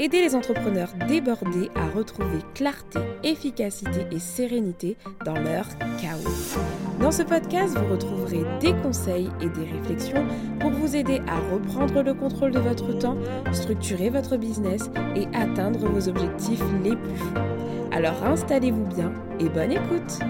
Aider les entrepreneurs débordés à retrouver clarté, efficacité et sérénité dans leur chaos. Dans ce podcast, vous retrouverez des conseils et des réflexions pour vous aider à reprendre le contrôle de votre temps, structurer votre business et atteindre vos objectifs les plus fous. Alors installez-vous bien et bonne écoute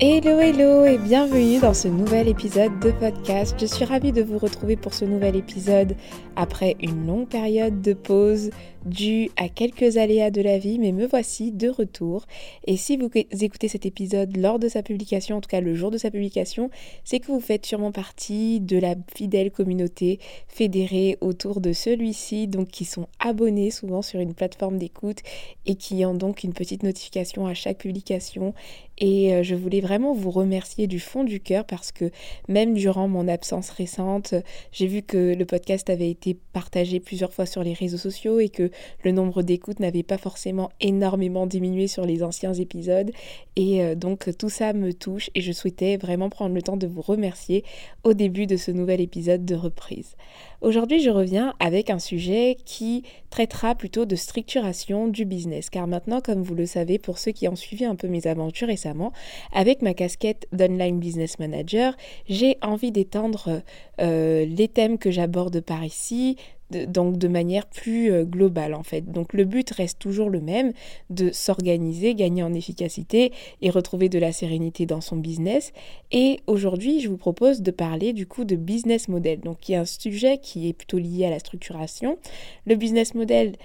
Hello hello et bienvenue dans ce nouvel épisode de podcast. Je suis ravie de vous retrouver pour ce nouvel épisode après une longue période de pause dû à quelques aléas de la vie, mais me voici de retour. Et si vous écoutez cet épisode lors de sa publication, en tout cas le jour de sa publication, c'est que vous faites sûrement partie de la fidèle communauté fédérée autour de celui-ci, donc qui sont abonnés souvent sur une plateforme d'écoute et qui ont donc une petite notification à chaque publication. Et euh, je voulais vraiment vous remercier du fond du cœur parce que même durant mon absence récente, j'ai vu que le podcast avait été partagé plusieurs fois sur les réseaux sociaux et que le nombre d'écoutes n'avait pas forcément énormément diminué sur les anciens épisodes. Et euh, donc tout ça me touche et je souhaitais vraiment prendre le temps de vous remercier au début de ce nouvel épisode de reprise. Aujourd'hui, je reviens avec un sujet qui traitera plutôt de structuration du business. Car maintenant, comme vous le savez, pour ceux qui ont suivi un peu mes aventures récemment, avec ma casquette d'online business manager, j'ai envie d'étendre euh, les thèmes que j'aborde par ici, donc de manière plus euh, globale en fait. Donc le but reste toujours le même, de s'organiser, gagner en efficacité et retrouver de la sérénité dans son business. Et aujourd'hui, je vous propose de parler du coup de business model. Donc y a un sujet qui est plutôt lié à la structuration. Le business model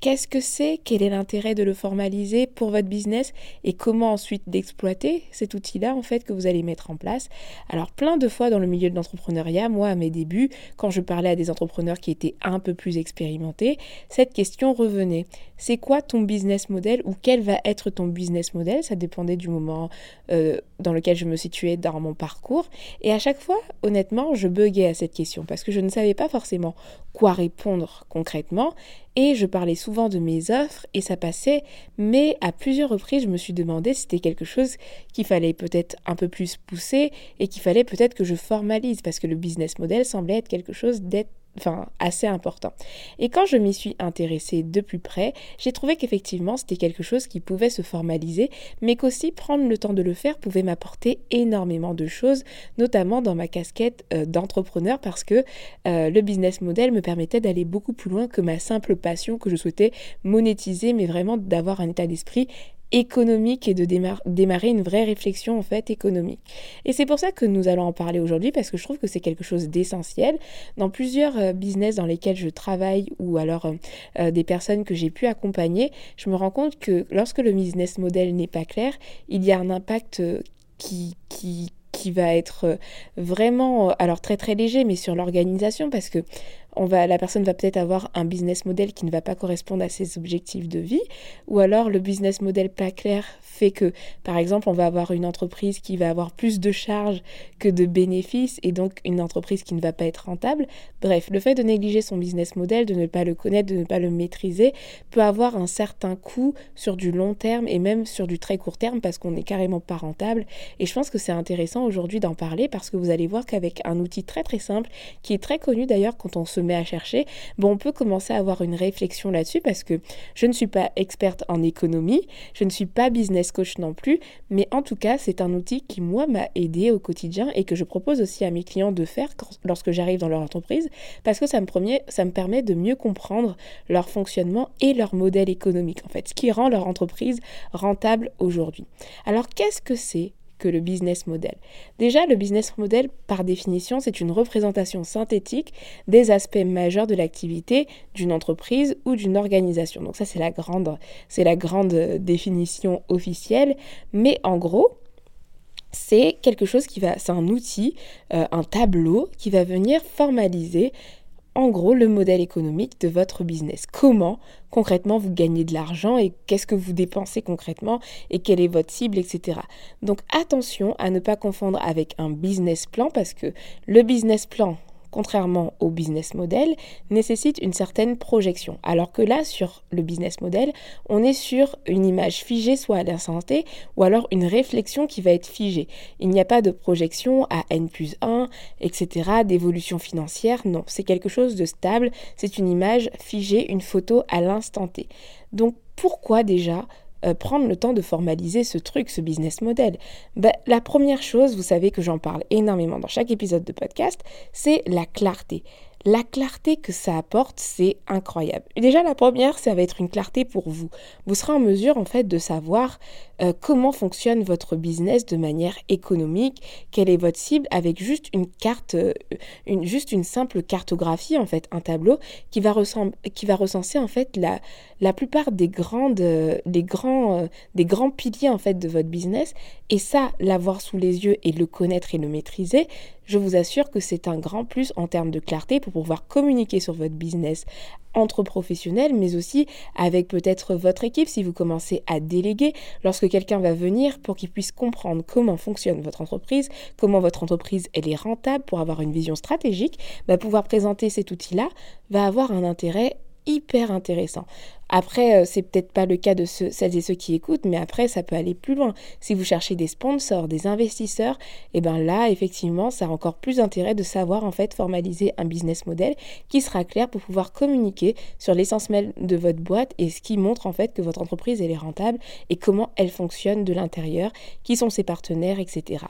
Qu'est-ce que c'est? Quel est l'intérêt de le formaliser pour votre business? Et comment ensuite d'exploiter cet outil-là en fait que vous allez mettre en place? Alors plein de fois dans le milieu de l'entrepreneuriat, moi à mes débuts, quand je parlais à des entrepreneurs qui étaient un peu plus expérimentés, cette question revenait. C'est quoi ton business model ou quel va être ton business model? Ça dépendait du moment euh, dans lequel je me situais dans mon parcours. Et à chaque fois, honnêtement, je buguais à cette question parce que je ne savais pas forcément quoi répondre concrètement et je parlais souvent de mes offres et ça passait, mais à plusieurs reprises, je me suis demandé si c'était quelque chose qu'il fallait peut-être un peu plus pousser et qu'il fallait peut-être que je formalise parce que le business model semblait être quelque chose d'être enfin assez important. Et quand je m'y suis intéressée de plus près, j'ai trouvé qu'effectivement c'était quelque chose qui pouvait se formaliser, mais qu'aussi prendre le temps de le faire pouvait m'apporter énormément de choses, notamment dans ma casquette euh, d'entrepreneur, parce que euh, le business model me permettait d'aller beaucoup plus loin que ma simple passion que je souhaitais monétiser, mais vraiment d'avoir un état d'esprit économique et de démarrer une vraie réflexion en fait économique. Et c'est pour ça que nous allons en parler aujourd'hui parce que je trouve que c'est quelque chose d'essentiel. Dans plusieurs euh, business dans lesquels je travaille ou alors euh, euh, des personnes que j'ai pu accompagner, je me rends compte que lorsque le business model n'est pas clair, il y a un impact qui, qui, qui va être vraiment, alors très très léger, mais sur l'organisation parce que on va, la personne va peut-être avoir un business model qui ne va pas correspondre à ses objectifs de vie, ou alors le business model pas clair fait que, par exemple, on va avoir une entreprise qui va avoir plus de charges que de bénéfices, et donc une entreprise qui ne va pas être rentable. Bref, le fait de négliger son business model, de ne pas le connaître, de ne pas le maîtriser, peut avoir un certain coût sur du long terme et même sur du très court terme parce qu'on n'est carrément pas rentable. Et je pense que c'est intéressant aujourd'hui d'en parler parce que vous allez voir qu'avec un outil très très simple, qui est très connu d'ailleurs quand on se met à chercher, bon, on peut commencer à avoir une réflexion là-dessus parce que je ne suis pas experte en économie, je ne suis pas business coach non plus, mais en tout cas, c'est un outil qui, moi, m'a aidé au quotidien et que je propose aussi à mes clients de faire lorsque j'arrive dans leur entreprise parce que ça me, ça me permet de mieux comprendre leur fonctionnement et leur modèle économique, en fait, ce qui rend leur entreprise rentable aujourd'hui. Alors, qu'est-ce que c'est que le business model. Déjà, le business model, par définition, c'est une représentation synthétique des aspects majeurs de l'activité d'une entreprise ou d'une organisation. Donc ça, c'est la grande, c'est la grande définition officielle. Mais en gros, c'est quelque chose qui va, c'est un outil, euh, un tableau qui va venir formaliser en gros le modèle économique de votre business. Comment concrètement vous gagnez de l'argent et qu'est-ce que vous dépensez concrètement et quelle est votre cible, etc. Donc attention à ne pas confondre avec un business plan parce que le business plan contrairement au business model, nécessite une certaine projection. Alors que là, sur le business model, on est sur une image figée, soit à l'instant T, ou alors une réflexion qui va être figée. Il n'y a pas de projection à N plus 1, etc., d'évolution financière. Non, c'est quelque chose de stable. C'est une image figée, une photo à l'instant T. Donc pourquoi déjà euh, prendre le temps de formaliser ce truc, ce business model ben, La première chose, vous savez que j'en parle énormément dans chaque épisode de podcast, c'est la clarté la clarté que ça apporte, c'est incroyable. Déjà, la première, ça va être une clarté pour vous. Vous serez en mesure, en fait, de savoir euh, comment fonctionne votre business de manière économique, quelle est votre cible, avec juste une carte, euh, juste une simple cartographie, en fait, un tableau qui va, qui va recenser, en fait, la, la plupart des grandes, euh, des grands, des grands piliers, en fait, de votre business? Et ça, l'avoir sous les yeux et le connaître et le maîtriser, je vous assure que c'est un grand plus en termes de clarté pour pouvoir communiquer sur votre business entre professionnels, mais aussi avec peut-être votre équipe si vous commencez à déléguer lorsque quelqu'un va venir pour qu'il puisse comprendre comment fonctionne votre entreprise, comment votre entreprise est rentable pour avoir une vision stratégique, bah, pouvoir présenter cet outil-là va avoir un intérêt hyper intéressant. Après, euh, c'est peut-être pas le cas de celles et ceux qui écoutent, mais après, ça peut aller plus loin. Si vous cherchez des sponsors, des investisseurs, et eh ben là, effectivement, ça a encore plus d'intérêt de savoir en fait formaliser un business model qui sera clair pour pouvoir communiquer sur l'essence même de votre boîte et ce qui montre en fait que votre entreprise elle est rentable et comment elle fonctionne de l'intérieur, qui sont ses partenaires, etc.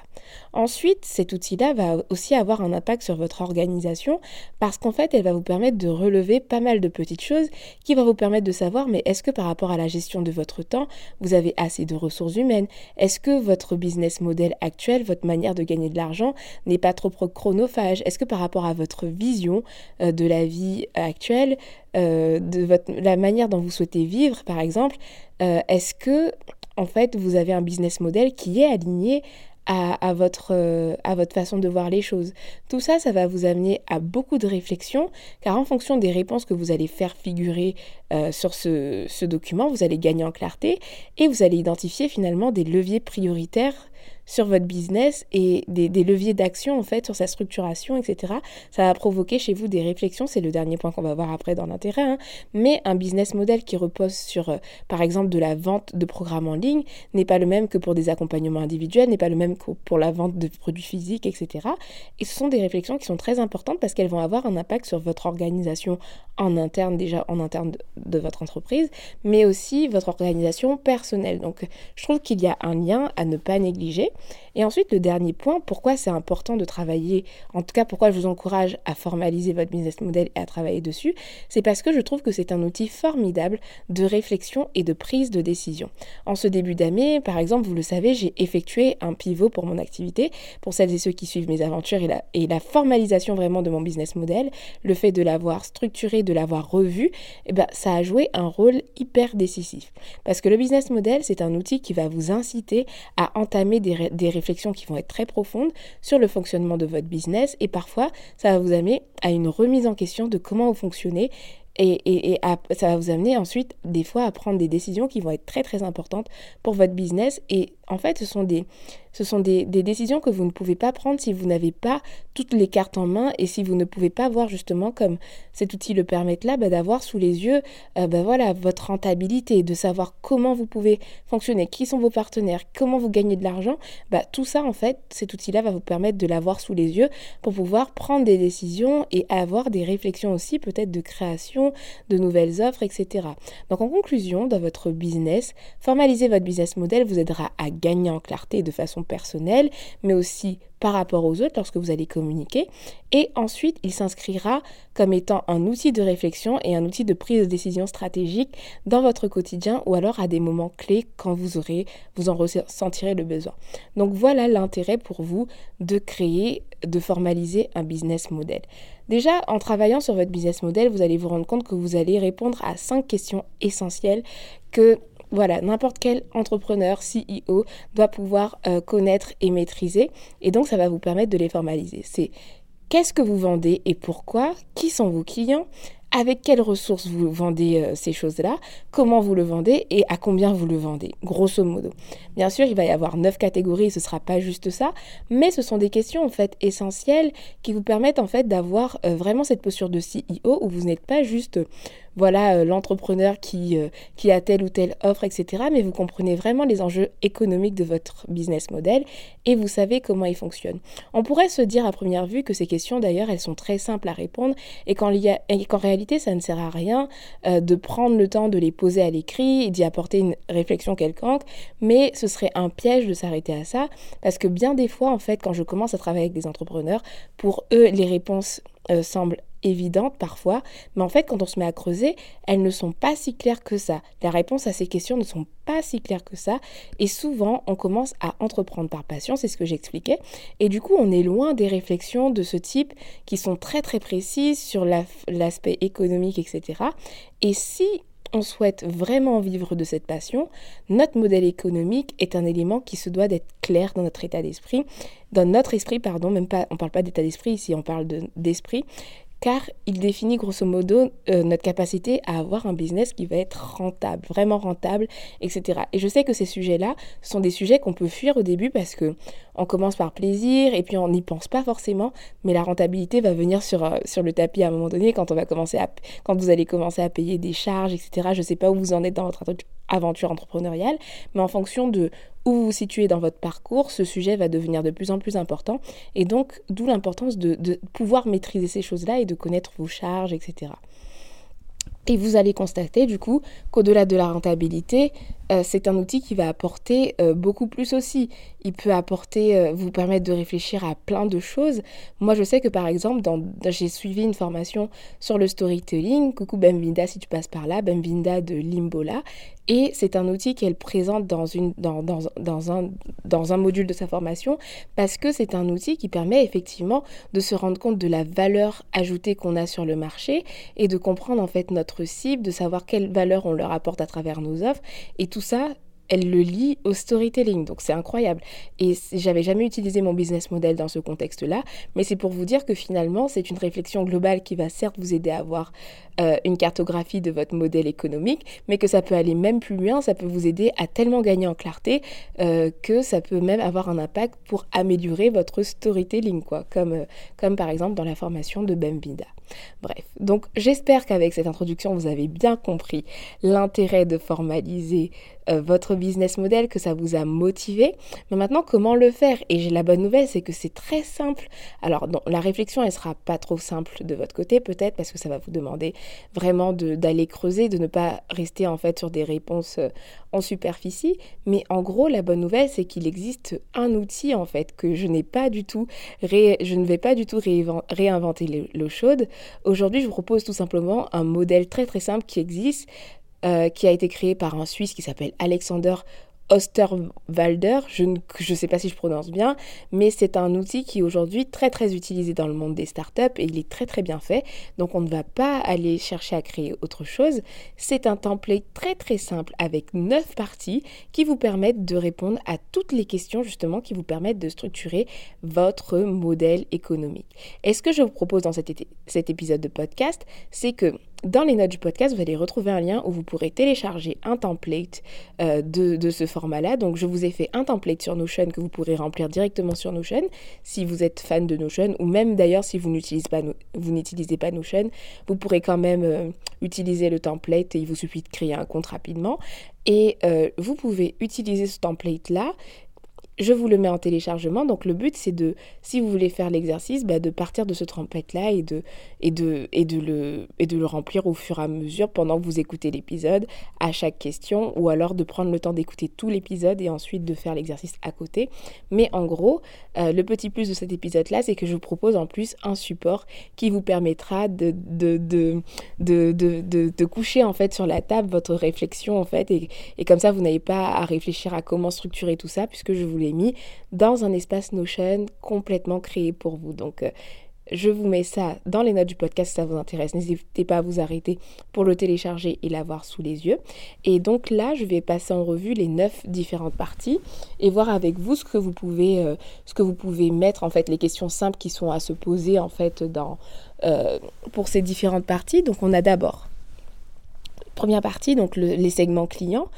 Ensuite, cet outil-là va aussi avoir un impact sur votre organisation parce qu'en fait, elle va vous permettre de relever pas mal de petites choses qui vont vous permettre de savoir mais est-ce que par rapport à la gestion de votre temps, vous avez assez de ressources humaines? Est-ce que votre business model actuel, votre manière de gagner de l'argent n'est pas trop chronophage? Est-ce que par rapport à votre vision euh, de la vie actuelle, euh, de votre, la manière dont vous souhaitez vivre, par exemple, euh, est-ce que en fait vous avez un business model qui est aligné à, votre, euh, à votre façon de voir les choses. Tout ça, ça va vous amener à beaucoup de réflexion, car en fonction des réponses que vous allez faire figurer euh, sur ce, ce document, vous allez gagner en clarté et vous allez identifier finalement des leviers prioritaires sur votre business et des, leviers d'action en fait sur sa structuration, etc. Ça va provoquer chez vous des réflexions, c'est le dernier point qu'on va voir après dans l'intérêt, hein. mais un business model qui repose sur euh, par exemple de la vente de programmes en ligne n'est pas le même que pour des accompagnements individuels, n'est pas le même que pour la vente de produits physiques, etc. Et ce sont des réflexions qui sont très importantes parce qu'elles vont avoir un impact sur votre organisation en interne, déjà en interne de, de votre entreprise, mais aussi votre organisation personnelle. Donc je trouve qu'il y a un lien à ne pas négliger. Et ensuite, le dernier point, pourquoi c'est important de travailler, en tout cas pourquoi je vous encourage à formaliser votre business model et à travailler dessus, c'est parce que je trouve que c'est un outil formidable de réflexion et de prise de décision. En ce début d'année, par exemple, vous le savez, j'ai effectué un pivot pour mon activité. Pour celles et ceux qui suivent mes aventures et la, formalisation vraiment de mon business model, le fait de l'avoir structuré, de l'avoir revu, eh ben, ça a joué un rôle hyper décisif. Parce que le business model, c'est un outil qui va vous inciter à entamer des, des réflexions qui vont être très profondes sur le fonctionnement de votre business et parfois ça va vous amener à une remise en question de comment vous fonctionnez et, ça va vous amener ensuite des fois à prendre des décisions qui vont être très très importantes pour votre business et en fait ce sont des, décisions que vous ne pouvez pas prendre si vous n'avez pas toutes les cartes en main et si vous ne pouvez pas voir justement comme cet outil le permet là, bah, d'avoir sous les yeux euh, bah, voilà, votre rentabilité, de savoir comment vous pouvez fonctionner, qui sont vos partenaires, comment vous gagnez de l'argent. Bah, tout ça en fait, cet outil-là va vous permettre de l'avoir sous les yeux pour pouvoir prendre des décisions et avoir des réflexions aussi peut-être de création, de nouvelles offres, etc. Donc en conclusion, dans votre business, formaliser votre business model vous aidera à gagner en clarté de façon personnelle, mais aussi par rapport aux autres lorsque vous allez communiquer. Et ensuite, il s'inscrira comme étant un outil de réflexion et un outil de prise de décision stratégique dans votre quotidien ou alors à des moments clés quand vous aurez, vous en ressentirez le besoin. Donc voilà l'intérêt pour vous de créer, de formaliser un business model. Déjà, en travaillant sur votre business model, vous allez vous rendre compte que vous allez répondre à cinq questions essentielles que voilà, n'importe quel entrepreneur, CEO doit pouvoir euh, connaître et maîtriser. Et donc, ça va vous permettre de les formaliser. C'est qu'est-ce que vous vendez et pourquoi? Qui sont vos clients? Avec quelles ressources vous vendez euh, ces choses-là, comment vous le vendez et à combien vous le vendez, grosso modo? Bien sûr, il va y avoir neuf catégories, ce ne sera pas juste ça, mais ce sont des questions en fait essentielles qui vous permettent en fait d'avoir euh, vraiment cette posture de CEO où vous n'êtes pas juste voilà euh, l'entrepreneur qui, qui a telle ou telle offre, etc. Mais vous comprenez vraiment les enjeux économiques de votre business model et vous savez comment il fonctionne. On pourrait se dire à première vue que ces questions d'ailleurs elles sont très simples à répondre et qu'en réalité ça ne sert à rien euh, de prendre le temps de les poser à l'écrit et d'y apporter une réflexion quelconque, mais ce serait un piège de s'arrêter à ça, parce que bien des fois, en fait, quand je commence à travailler avec des entrepreneurs, pour eux, les réponses euh, semblent évidentes parfois, mais en fait, quand on se met à creuser, elles ne sont pas si claires que ça. Les réponses à ces questions ne sont pas si claires que ça, et souvent, on commence à entreprendre par passion, c'est ce que j'expliquais, et du coup, on est loin des réflexions de ce type qui sont très très précises sur l'aspect économique, etc. Et si on souhaite vraiment vivre de cette passion, notre modèle économique est un élément qui se doit d'être clair dans notre état d'esprit, dans notre esprit, pardon, même pas, on parle pas d'état d'esprit ici, on parle d'esprit, car il définit grosso modo euh, notre capacité à avoir un business qui va être rentable, vraiment rentable, etc. Et je sais que ces sujets-là sont des sujets qu'on peut fuir au début parce que on commence par plaisir et puis on n'y pense pas forcément, mais la rentabilité va venir sur, euh, le tapis à un moment donné quand on va commencer à, vous allez commencer à payer des charges, etc. Je ne sais pas où vous en êtes dans votre aventure entrepreneuriale, mais en fonction de où vous vous situez dans votre parcours, ce sujet va devenir de plus en plus important. Et donc, d'où l'importance de, pouvoir maîtriser ces choses-là et de connaître vos charges, etc. Et vous allez constater du coup qu'au-delà de la rentabilité, euh, c'est un outil qui va apporter euh, beaucoup plus aussi. Il peut apporter, euh, vous permettre de réfléchir à plein de choses. Moi, je sais que par exemple, j'ai suivi une formation sur le storytelling. Coucou Bemvinda si tu passes par là, Bemvinda de Limbola. Et c'est un outil qu'elle présente dans, dans, dans, dans, dans un module de sa formation parce que c'est un outil qui permet effectivement de se rendre compte de la valeur ajoutée qu'on a sur le marché et de comprendre en fait notre cible, de savoir quelle valeur on leur apporte à travers nos offres. Et tout ça, elle le lit au storytelling. Donc c'est incroyable. Et j'avais jamais utilisé mon business model dans ce contexte-là, mais c'est pour vous dire que finalement, c'est une réflexion globale qui va certes vous aider à avoir euh, une cartographie de votre modèle économique, mais que ça peut aller même plus loin, ça peut vous aider à tellement gagner en clarté euh, que ça peut même avoir un impact pour améliorer votre storytelling, quoi, comme, euh, par exemple dans la formation de Bemvida. Bref, donc j'espère qu'avec cette introduction, vous avez bien compris l'intérêt de formaliser votre business model, que ça vous a motivé. Mais maintenant, comment le faire? Et j'ai la bonne nouvelle, c'est que c'est très simple. Alors, la réflexion, elle sera pas trop simple de votre côté, peut-être, parce que ça va vous demander vraiment d'aller creuser, de ne pas rester en fait sur des réponses euh, en superficie. Mais en gros, la bonne nouvelle, c'est qu'il existe un outil en fait que je n'ai pas du tout, je ne vais pas du tout réinventer l'eau chaude. Aujourd'hui, je vous propose tout simplement un modèle très très simple qui existe, euh, qui a été créé par un Suisse qui s'appelle Alexander Osterwalder, je ne sais pas si je prononce bien, mais c'est un outil qui est aujourd'hui très très utilisé dans le monde des startups et il est très très bien fait. Donc on ne va pas aller chercher à créer autre chose. C'est un template très très simple avec neuf parties qui vous permettent de répondre à toutes les questions justement qui vous permettent de structurer votre modèle économique. Et ce que je vous propose dans cet épisode de podcast, c'est que dans les notes du podcast, vous allez retrouver un lien où vous pourrez télécharger un template euh, de, ce format-là. Donc, je vous ai fait un template sur Notion que vous pourrez remplir directement sur Notion si vous êtes fan de Notion ou même d'ailleurs si vous n'utilisez pas, vous Notion, vous pourrez quand même euh, utiliser le template et il vous suffit de créer un compte rapidement. Et euh, vous pouvez utiliser ce template-là je vous le mets en téléchargement. Donc le but c'est de, si vous voulez faire l'exercice, bah, de partir de ce trempette là et de, et, de, le, et de le remplir au fur et à mesure pendant que vous écoutez l'épisode à chaque question ou alors de prendre le temps d'écouter tout l'épisode et ensuite de faire l'exercice à côté. Mais en gros, euh, le petit plus de cet épisode là, c'est que je vous propose en plus un support qui vous permettra de coucher en fait sur la table votre réflexion en fait et, et comme ça vous n'avez pas à réfléchir à comment structurer tout ça puisque je voulais dans un espace Notion complètement créé pour vous. Donc, euh, Je vous mets ça dans les notes du podcast si ça vous intéresse. N'hésitez pas à vous arrêter pour le télécharger et l'avoir sous les yeux. Et donc là, je vais passer en revue les neuf différentes parties et voir avec vous ce que vous pouvez, euh, ce que vous pouvez mettre en fait, les questions simples qui sont à se poser en fait dans, euh, pour ces différentes parties. Donc on a d'abord première partie, donc les segments clients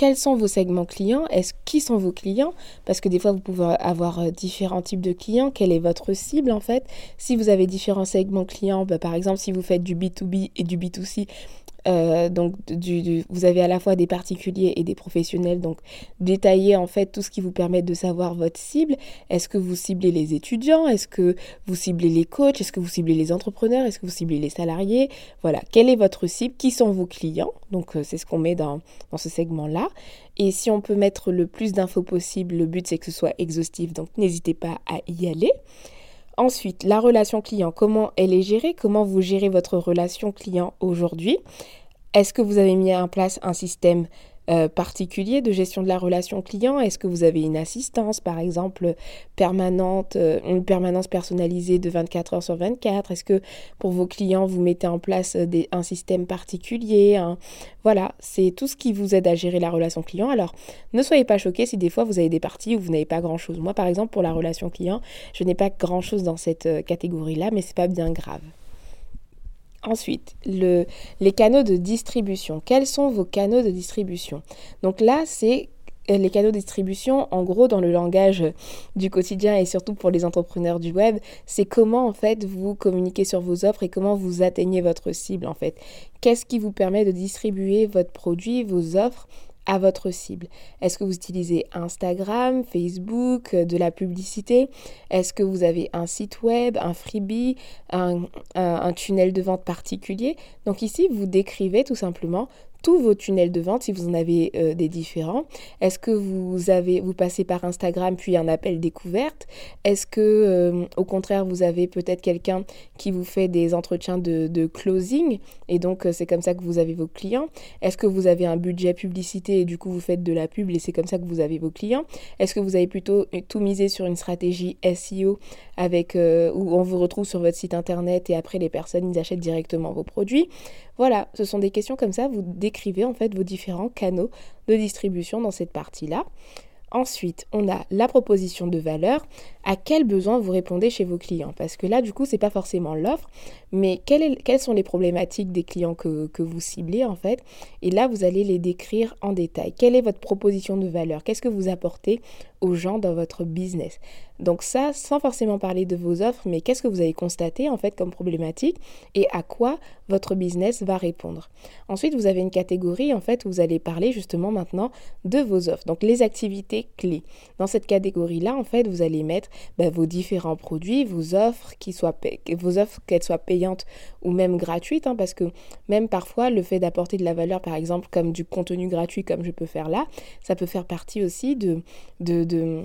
quels sont vos segments clients Est-ce qui sont vos clients? Parce que des fois vous pouvez avoir euh, différents types de clients. Quelle est votre cible en fait? Si vous avez différents segments clients, bah, par exemple si vous faites du B2B et du B2C, euh, donc, vous avez à la fois des particuliers et des professionnels. Donc, détaillez en fait tout ce qui vous permet de savoir votre cible. Est-ce que vous ciblez les étudiants? Est-ce que vous ciblez les coachs? Est-ce que vous ciblez les entrepreneurs? Est-ce que vous ciblez les salariés? Voilà, quelle est votre cible? Qui sont vos clients? Donc, euh, c'est ce qu'on met dans, dans ce segment-là. Et si on peut mettre le plus d'infos possible, le but c'est que ce soit exhaustif. Donc, n'hésitez pas à y aller. Ensuite, la relation client, comment elle est gérée? Comment vous gérez votre relation client aujourd'hui? Est-ce que vous avez mis en place un système euh, particulier de gestion de la relation client? Est-ce que vous avez une assistance, par exemple, permanente, euh, une permanence personnalisée de 24 heures sur 24 Est-ce que pour vos clients, vous mettez en place euh, un système particulier Voilà, c'est tout ce qui vous aide à gérer la relation client. Alors, ne soyez pas choqués si des fois vous avez des parties où vous n'avez pas grand-chose. Moi, par exemple, pour la relation client, je n'ai pas grand-chose dans cette catégorie-là, mais c'est pas bien grave. Ensuite, le, les canaux de distribution. Quels sont vos canaux de distribution? Donc là, c'est euh, les canaux de distribution, en gros, dans le langage du quotidien et surtout pour les entrepreneurs du web, c'est comment en fait vous communiquez sur vos offres et comment vous atteignez votre cible en fait. Qu'est-ce qui vous permet de distribuer votre produit, vos offres à votre cible. Est-ce que vous utilisez Instagram, Facebook, euh, de la publicité? Est-ce que vous avez un site web, un freebie, un, un tunnel de vente particulier? Donc ici, vous décrivez tout simplement tous vos tunnels de vente si vous en avez euh, des différents. Est-ce que vous avez vous passez par Instagram puis un appel découverte? Est-ce que euh, au contraire vous avez peut-être quelqu'un qui vous fait des entretiens de, closing? Et donc euh, c'est comme ça que vous avez vos clients. Est-ce que vous avez un budget publicité et du coup vous faites de la pub et c'est comme ça que vous avez vos clients? Est-ce que vous avez plutôt tout misé sur une stratégie SEO avec où on vous retrouve sur votre site internet et après les personnes ils achètent directement vos produits? Voilà, ce sont des questions comme ça, vous décrivez en fait vos différents canaux de distribution dans cette partie-là. Ensuite, on a la proposition de valeur. À quel besoin vous répondez chez vos clients? Parce que là, du coup, c'est pas forcément l'offre, mais quelles sont les problématiques des clients que, que, vous ciblez en fait? Et là, vous allez les décrire en détail. Quelle est votre proposition de valeur? Qu'est-ce que vous apportez aux gens dans votre business? Donc ça, sans forcément parler de vos offres, mais qu'est-ce que vous avez constaté en fait comme problématique et à quoi votre business va répondre? Ensuite, vous avez une catégorie en fait où vous allez parler justement maintenant de vos offres. Donc les activités clés. Dans cette catégorie-là, en fait, vous allez mettre bah, vos différents produits, vos offres, qui soient vos offres qu'elles soient payantes ou même gratuites, hein, parce que même parfois le fait d'apporter de la valeur, par exemple comme du contenu gratuit comme je peux faire là, ça peut faire partie aussi de, de, de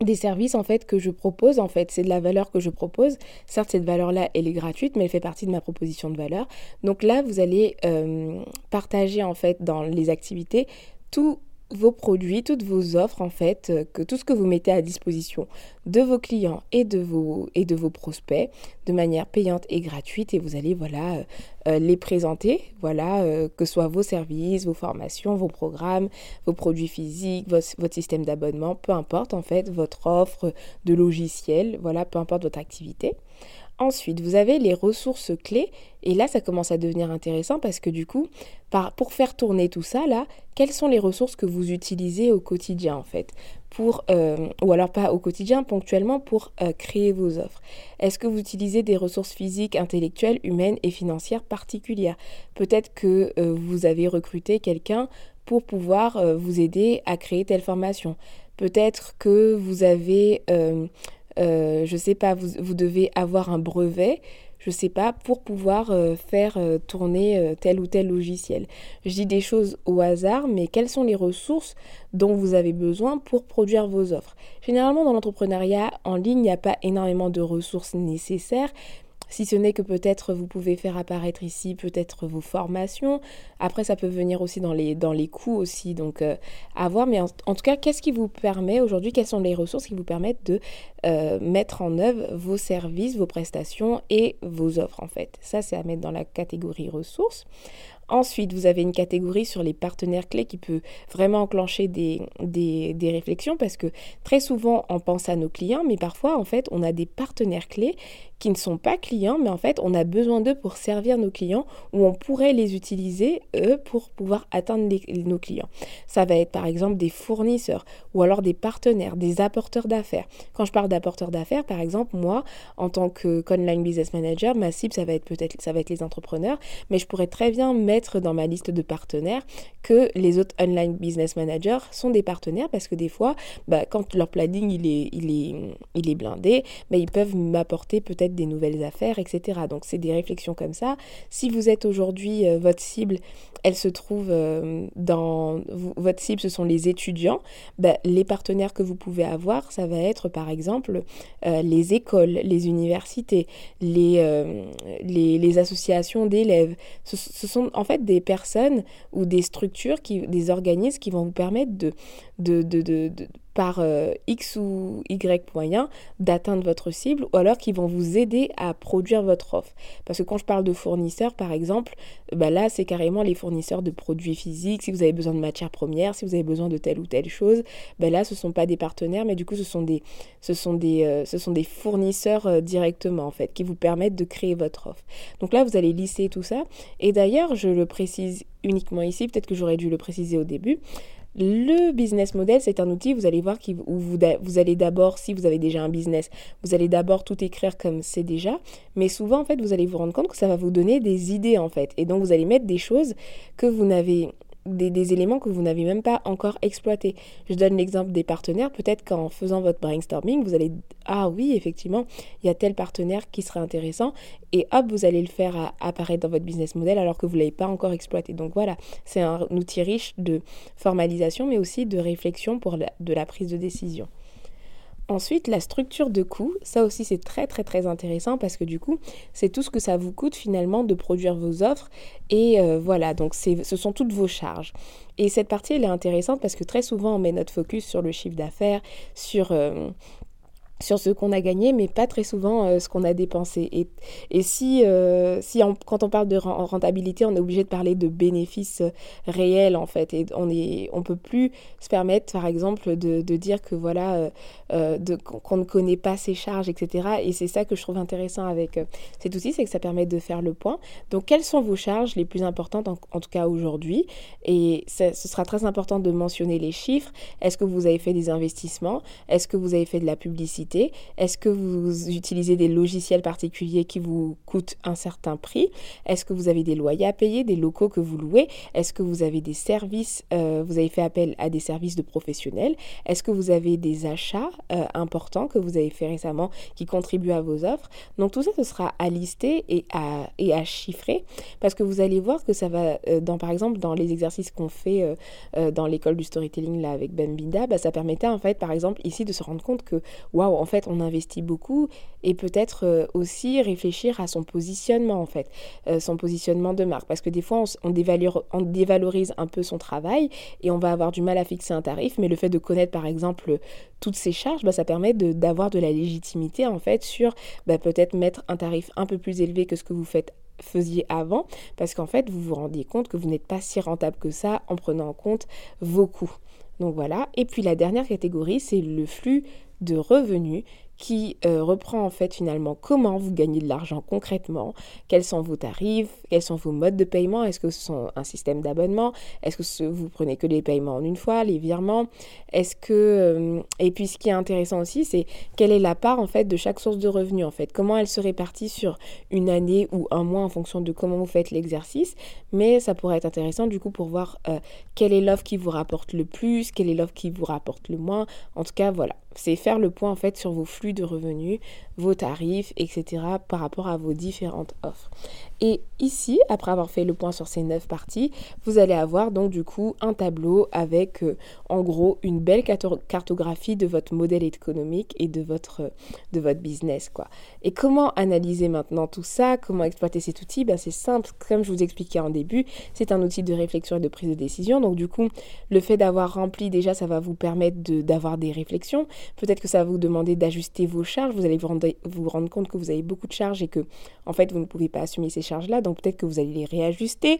des services en fait que je propose en fait. C'est de la valeur que je propose. Certes cette valeur là elle est gratuite mais elle fait partie de ma proposition de valeur. Donc là vous allez euh, partager en fait dans les activités tout vos produits, toutes vos offres en fait, euh, que tout ce que vous mettez à disposition de vos clients et de vos, prospects de manière payante et gratuite et vous allez voilà euh, euh, les présenter, voilà que ce soit vos services, vos formations, vos programmes, vos produits physiques, votre système d'abonnement, peu importe en fait votre offre de logiciel, voilà peu importe votre activité. Ensuite, vous avez les ressources clés. Et là, ça commence à devenir intéressant parce que du coup, pour faire tourner tout ça, là, quelles sont les ressources que vous utilisez au quotidien en fait? Pour, euh, ou alors pas au quotidien, ponctuellement pour euh, créer vos offres. Est-ce que vous utilisez des ressources physiques, intellectuelles, humaines et financières particulières? Peut-être que euh, vous avez recruté quelqu'un pour pouvoir vous aider à créer telle formation. Peut-être que vous avez je sais pas, vous, devez avoir un brevet, je sais pas, pour pouvoir euh, faire euh, tourner tel ou tel logiciel. Je dis des choses au hasard, mais quelles sont les ressources dont vous avez besoin pour produire vos offres? Généralement, dans l'entrepreneuriat en ligne, il n'y a pas énormément de ressources nécessaires, si ce n'est que peut-être vous pouvez faire apparaître ici peut-être vos formations. Après, ça peut venir aussi dans les, dans les coûts aussi, donc euh, à voir. Mais en, tout cas, qu'est-ce qui vous permet aujourd'hui, quelles sont les ressources qui vous permettent de euh, mettre en œuvre vos services, vos prestations et vos offres en fait? Ça, c'est à mettre dans la catégorie ressources. Ensuite, vous avez une catégorie sur les partenaires clés qui peut vraiment enclencher des, des, des, réflexions parce que très souvent on pense à nos clients, mais parfois en fait on a des partenaires clés qui ne sont pas clients, mais en fait, on a besoin d'eux pour servir nos clients ou on pourrait les utiliser, eux, pour pouvoir atteindre nos clients. Ça va être par exemple des fournisseurs ou alors des partenaires, des apporteurs d'affaires. Quand je parle d'apporteurs d'affaires, par exemple, moi, en tant que online business manager, ma cible, ça va être peut-être ça va être les entrepreneurs, mais je pourrais très bien mettre dans ma liste de partenaires que les autres online business managers sont des partenaires parce que des fois, bah, quand leur planning il est, il est, il est blindé, bah, ils peuvent m'apporter peut-être des nouvelles affaires, etc. Donc c'est des réflexions comme ça. Si vous êtes aujourd'hui, euh, votre cible, elle se trouve euh, dans... Votre cible, ce sont les étudiants. Ben, les partenaires que vous pouvez avoir, ça va être par exemple euh, les écoles, les universités, les, les, associations d'élèves. Ce, ce, sont en fait des personnes ou des structures, qui, des organismes qui vont vous permettre de, de, de, de par euh, X ou Y moyen d'atteindre votre cible ou alors qui vont vous aider à produire votre offre. Parce que quand je parle de fournisseurs, par exemple, bah là, c'est carrément les fournisseurs de produits physiques. Si vous avez besoin de matières premières, si vous avez besoin de telle ou telle chose, bah là, ce ne sont pas des partenaires, mais du coup, ce sont des, euh, fournisseurs euh, directement, en fait, qui vous permettent de créer votre offre. Donc là, vous allez lisser tout ça. Et d'ailleurs, je le précise uniquement ici, peut-être que j'aurais dû le préciser au début, le business model, c'est un outil, vous allez voir, vous, vous allez d'abord, si vous avez déjà un business, vous allez d'abord tout écrire comme c'est déjà, mais souvent, en fait, vous allez vous rendre compte que ça va vous donner des idées, en fait. Et donc, vous allez mettre des choses que vous n'avez des, éléments que vous n'avez même pas encore exploités. Je donne l'exemple des partenaires. Peut-être qu'en faisant votre brainstorming, vous allez ah oui, effectivement, il y a tel partenaire qui serait intéressant et hop, vous allez le faire apparaître dans votre business model alors que vous ne l'avez pas encore exploité. Donc voilà, c'est un outil riche de formalisation mais aussi de réflexion pour de la prise de décision. Ensuite, la structure de coût, ça aussi c'est très très très intéressant parce que du coup, c'est tout ce que ça vous coûte finalement de produire vos offres et euh, voilà, donc ce sont toutes vos charges. Et cette partie, elle est intéressante parce que très souvent, on met notre focus sur le chiffre d'affaires, sur, euh, sur ce qu'on a gagné, mais pas très souvent euh, ce qu'on a dépensé. Et, et si, euh, si quand on parle de rentabilité, on est obligé de parler de bénéfices euh, réels, en fait. Et on ne on peut plus se permettre, par exemple, de, de dire que voilà, qu'on ne connaît pas ses charges, etc. Et c'est ça que je trouve intéressant avec cet outil, c'est que ça permet de faire le point. Donc, quelles sont vos charges les plus importantes, en, en tout cas aujourd'hui? Et ce sera très important de mentionner les chiffres. Est-ce que vous avez fait des investissements? Est-ce que vous avez fait de la publicité? Est-ce que vous utilisez des logiciels particuliers qui vous coûtent un certain prix? Est-ce que vous avez des loyers à payer, des locaux que vous louez? Est-ce que vous avez des services, euh, vous avez fait appel à des services de professionnels? Est-ce que vous avez des achats euh, importants que vous avez fait récemment qui contribuent à vos offres? Donc tout ça, ce sera à lister et à, chiffrer parce que vous allez voir que ça va, euh, dans, par exemple, dans les exercices qu'on fait dans l'école du storytelling là avec Ben Binda, bah, ça permettait en fait, par exemple, ici de se rendre compte que, waouh, en fait on investit beaucoup et peut-être euh, aussi réfléchir à son positionnement en fait, euh, son positionnement de marque parce que des fois on, dévalorise un peu son travail et on va avoir du mal à fixer un tarif mais le fait de connaître par exemple toutes ces charges, bah, ça permet d'avoir de, la légitimité en fait sur bah, peut-être mettre un tarif un peu plus élevé que ce que vous faites faisiez avant parce qu'en fait vous vous rendiez compte que vous n'êtes pas si rentable que ça en prenant en compte vos coûts. Donc voilà. Et puis la dernière catégorie, c'est le flux de revenus qui euh, reprend en fait finalement comment vous gagnez de l'argent concrètement, quels sont vos tarifs, quels sont vos modes de paiement, est-ce que ce sont un système d'abonnement, est-ce que vous prenez que les paiements en une fois, les virements, est-ce que euh, et puis ce qui est intéressant aussi c'est quelle est la part en fait de chaque source de revenus en fait, comment elle se répartit sur une année ou un mois en fonction de comment vous faites l'exercice, mais ça pourrait être intéressant du coup pour voir euh, quelle est l'offre qui vous rapporte le plus, quelle est l'offre qui vous rapporte le moins, en tout cas voilà, c'est faire le point en fait sur vos flux de revenus, vos tarifs, etc. par rapport à vos différentes offres. Et ici, après avoir fait le point sur ces neuf parties, vous allez avoir donc du coup un tableau avec euh, en gros une belle cartographie de votre modèle économique et de votre, de votre business. Quoi. Et comment analyser maintenant tout ça? Comment exploiter cet outil? Ben, C'est simple, comme je vous expliquais en début, c'est un outil de réflexion et de prise de décision. Donc du coup, le fait d'avoir rempli déjà, ça va vous permettre d'avoir des réflexions. Peut-être que ça va vous demander d'ajuster vos charges. Vous allez vous rendre, vous rendre compte que vous avez beaucoup de charges et que en fait vous ne pouvez pas assumer ces charges-là. Donc peut-être que vous allez les réajuster.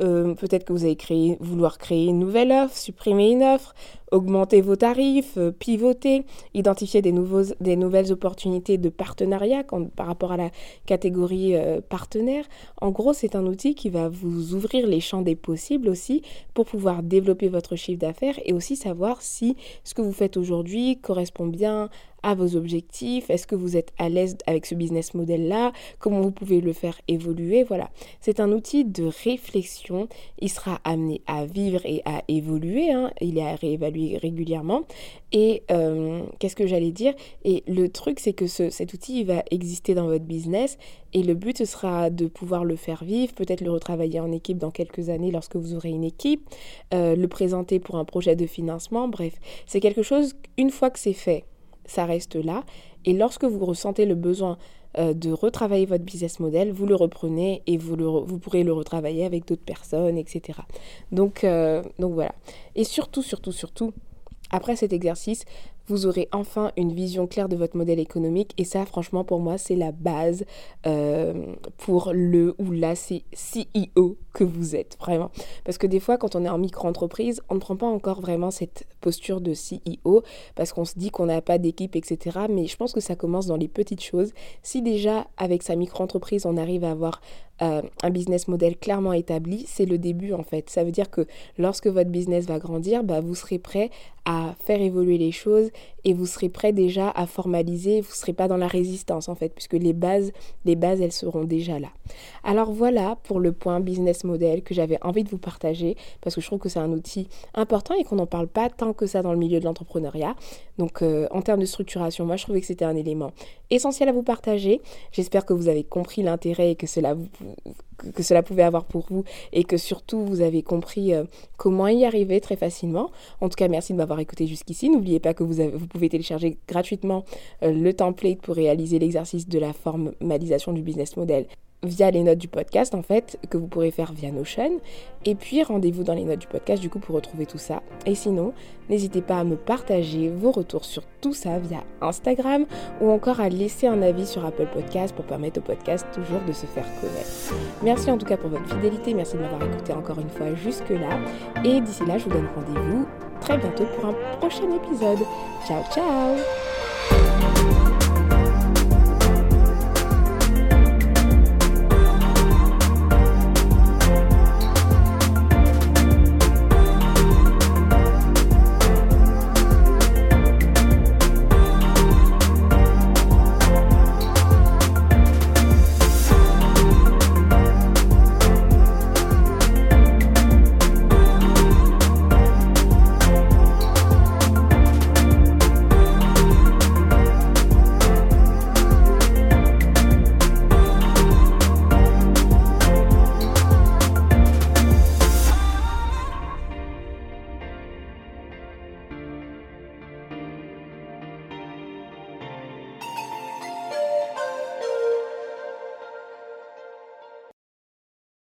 Euh, peut-être que vous allez créer, vouloir créer une nouvelle offre, supprimer une offre, augmenter vos tarifs, euh, pivoter, identifier des, nouveaux, des nouvelles opportunités de partenariat par rapport à la catégorie euh, partenaire. En gros, c'est un outil qui va vous ouvrir les champs des possibles aussi pour pouvoir développer votre chiffre d'affaires et aussi savoir si ce que vous faites aujourd'hui correspond bien à vos objectifs Est-ce que vous êtes à l'aise avec ce business model-là Comment vous pouvez le faire évoluer Voilà, c'est un outil de réflexion. Il sera amené à vivre et à évoluer. Hein. Il est à réévaluer régulièrement. Et euh, qu'est-ce que j'allais dire? Et le truc, c'est que cet outil il va exister dans votre business. Et le but, ce sera de pouvoir le faire vivre, peut-être le retravailler en équipe dans quelques années lorsque vous aurez une équipe, euh, le présenter pour un projet de financement. Bref, c'est quelque chose, une fois que c'est fait, ça reste là. Et lorsque vous ressentez le besoin euh, de retravailler votre business model, vous le reprenez et vous, le vous pourrez le retravailler avec d'autres personnes, etc. Donc, euh, donc voilà. Et surtout, surtout, surtout, après cet exercice, vous aurez enfin une vision claire de votre modèle économique. Et ça, franchement, pour moi, c'est la base euh, pour le ou la CEO que vous êtes, vraiment. Parce que des fois, quand on est en micro-entreprise, on ne prend pas encore vraiment cette posture de CEO parce qu'on se dit qu'on n'a pas d'équipe, etc. Mais je pense que ça commence dans les petites choses. Si déjà, avec sa micro-entreprise, on arrive à avoir euh, un business model clairement établi, c'est le début en fait. Ça veut dire que lorsque votre business va grandir, bah, vous serez prêt à faire évoluer les choses et vous serez prêt déjà à formaliser, vous ne serez pas dans la résistance en fait, puisque les bases, les bases, elles seront déjà là. Alors voilà pour le point business model que j'avais envie de vous partager, parce que je trouve que c'est un outil important et qu'on n'en parle pas tant que ça dans le milieu de l'entrepreneuriat. Donc euh, en termes de structuration, moi je trouvais que c'était un élément essentiel à vous partager. J'espère que vous avez compris l'intérêt et que cela, vous, que cela pouvait avoir pour vous et que surtout vous avez compris euh, comment y arriver très facilement. En tout cas, merci de m'avoir écouté jusqu'ici. N'oubliez pas que vous, vous pouvez télécharger gratuitement euh, le template pour réaliser l'exercice de la formalisation du business model via les notes du podcast en fait que vous pourrez faire via Notion et puis rendez-vous dans les notes du podcast du coup pour retrouver tout ça. Et sinon n'hésitez pas à me partager vos retours sur tout ça via Instagram ou encore à laisser un avis sur Apple Podcast pour permettre au podcast toujours de se faire connaître. Merci en tout cas pour votre fidélité, merci de m'avoir écouté encore une fois jusque là et d'ici là je vous donne rendez-vous très bientôt pour un prochain épisode. Ciao ciao